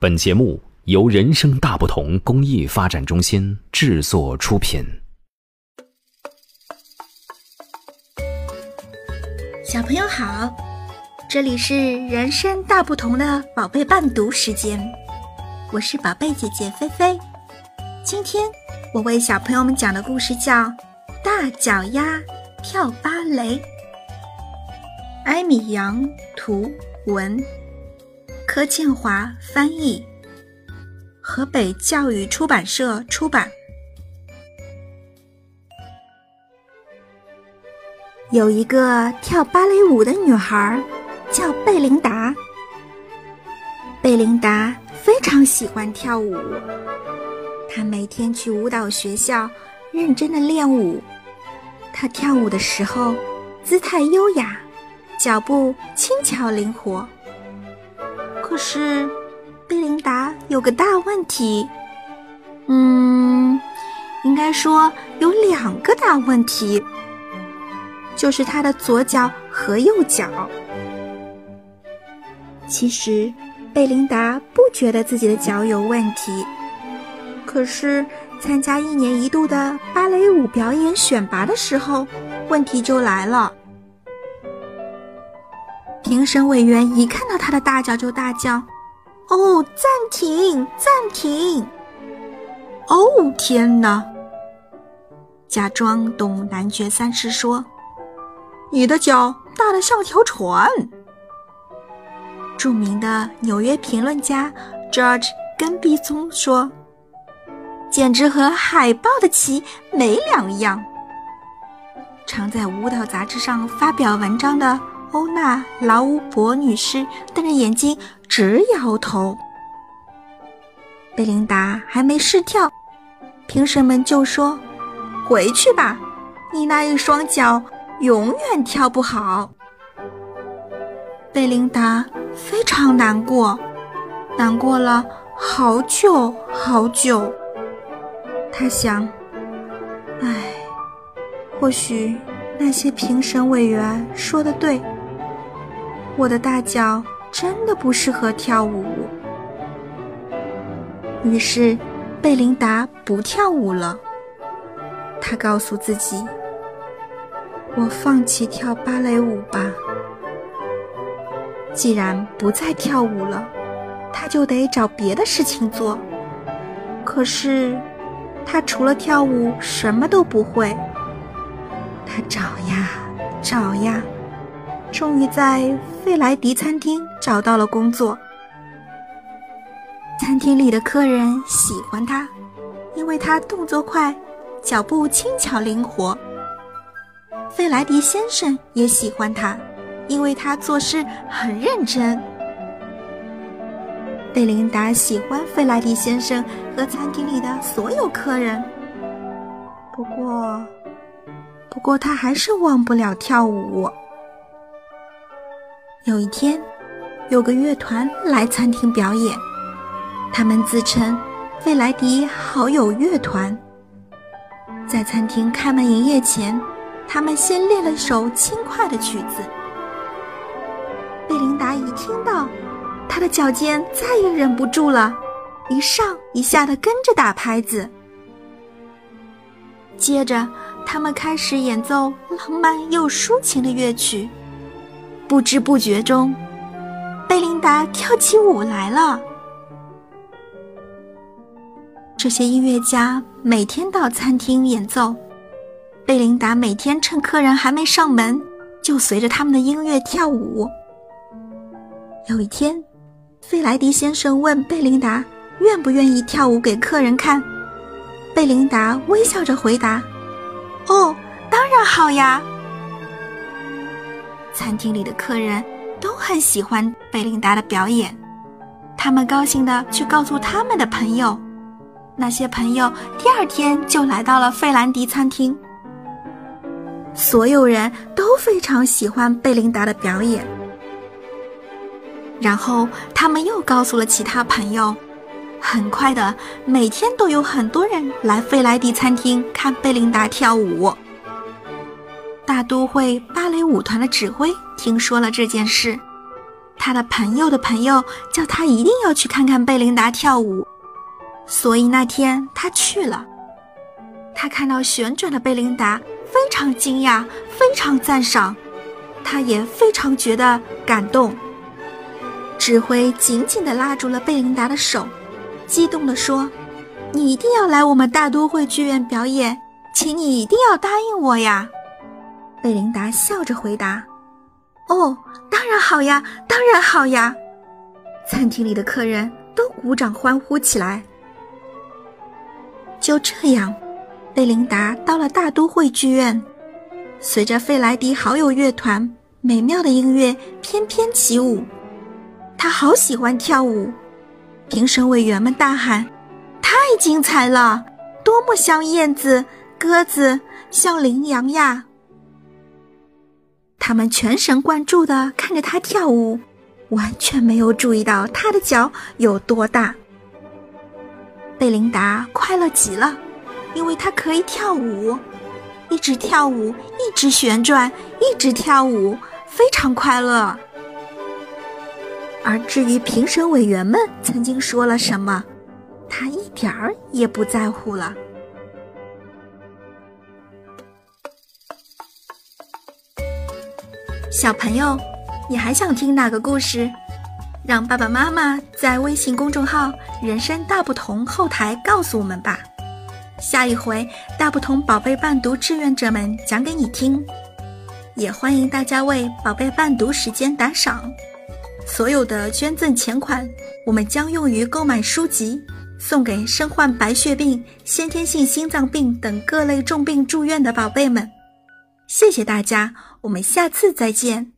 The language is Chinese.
本节目由人生大不同公益发展中心制作出品。小朋友好，这里是人生大不同的宝贝伴读时间，我是宝贝姐姐菲菲。今天我为小朋友们讲的故事叫《大脚丫跳芭蕾》。艾米扬图文，柯建华翻译，河北教育出版社出版。有一个跳芭蕾舞的女孩，叫贝琳达。贝琳达非常喜欢跳舞，她每天去舞蹈学校认真的练舞。她跳舞的时候，姿态优雅，脚步轻巧灵活。可是，贝琳达有个大问题，嗯，应该说有两个大问题。就是他的左脚和右脚。其实，贝琳达不觉得自己的脚有问题，可是参加一年一度的芭蕾舞表演选拔的时候，问题就来了。审委员一看到他的大脚就大叫：“哦，暂停，暂停！”哦，天哪！假装懂男爵三世说。你的脚大得像条船。著名的纽约评论家 George 跟毕松说：“简直和海豹的鳍没两样。”常在舞蹈杂志上发表文章的欧娜劳乌博女士瞪着眼睛直摇头。贝琳达还没试跳，评审们就说：“回去吧，你那一双脚。”永远跳不好，贝琳达非常难过，难过了好久好久。他想：“唉，或许那些评审委员说的对，我的大脚真的不适合跳舞。”于是，贝琳达不跳舞了。她告诉自己。我放弃跳芭蕾舞吧。既然不再跳舞了，她就得找别的事情做。可是，她除了跳舞什么都不会。她找呀找呀，终于在费莱迪餐厅找到了工作。餐厅里的客人喜欢他，因为他动作快，脚步轻巧灵活。费莱迪先生也喜欢他，因为他做事很认真。贝琳达喜欢费莱迪先生和餐厅里的所有客人，不过，不过他还是忘不了跳舞。有一天，有个乐团来餐厅表演，他们自称“费莱迪好友乐团”。在餐厅开门营业前。他们先练了一首轻快的曲子。贝琳达一听到，她的脚尖再也忍不住了，一上一下的跟着打拍子。接着，他们开始演奏浪漫又抒情的乐曲。不知不觉中，贝琳达跳起舞来了。这些音乐家每天到餐厅演奏。贝琳达每天趁客人还没上门，就随着他们的音乐跳舞。有一天，费莱迪先生问贝琳达愿不愿意跳舞给客人看。贝琳达微笑着回答：“哦，当然好呀。”餐厅里的客人都很喜欢贝琳达的表演，他们高兴地去告诉他们的朋友，那些朋友第二天就来到了费兰迪餐厅。所有人都非常喜欢贝琳达的表演，然后他们又告诉了其他朋友。很快的，每天都有很多人来费莱迪餐厅看贝琳达跳舞。大都会芭蕾舞团的指挥听说了这件事，他的朋友的朋友叫他一定要去看看贝琳达跳舞，所以那天他去了。他看到旋转的贝琳达，非常惊讶，非常赞赏，他也非常觉得感动。指挥紧紧地拉住了贝琳达的手，激动地说：“你一定要来我们大都会剧院表演，请你一定要答应我呀！”贝琳达笑着回答：“哦，当然好呀，当然好呀！”餐厅里的客人都鼓掌欢呼起来。就这样，贝琳达到了大都会剧院，随着费莱迪好友乐团美妙的音乐翩翩起舞。他好喜欢跳舞，评审委员们大喊：“太精彩了，多么像燕子、鸽子，像羚羊呀！”他们全神贯注地看着他跳舞，完全没有注意到他的脚有多大。贝琳达快乐极了，因为她可以跳舞，一直跳舞，一直旋转，一直跳舞，非常快乐。而至于评审委员们曾经说了什么，他一点儿也不在乎了。小朋友，你还想听哪个故事？让爸爸妈妈在微信公众号“人生大不同”后台告诉我们吧。下一回大不同宝贝伴读志愿者们讲给你听。也欢迎大家为宝贝伴读时间打赏。所有的捐赠钱款，我们将用于购买书籍，送给身患白血病、先天性心脏病等各类重病住院的宝贝们。谢谢大家，我们下次再见。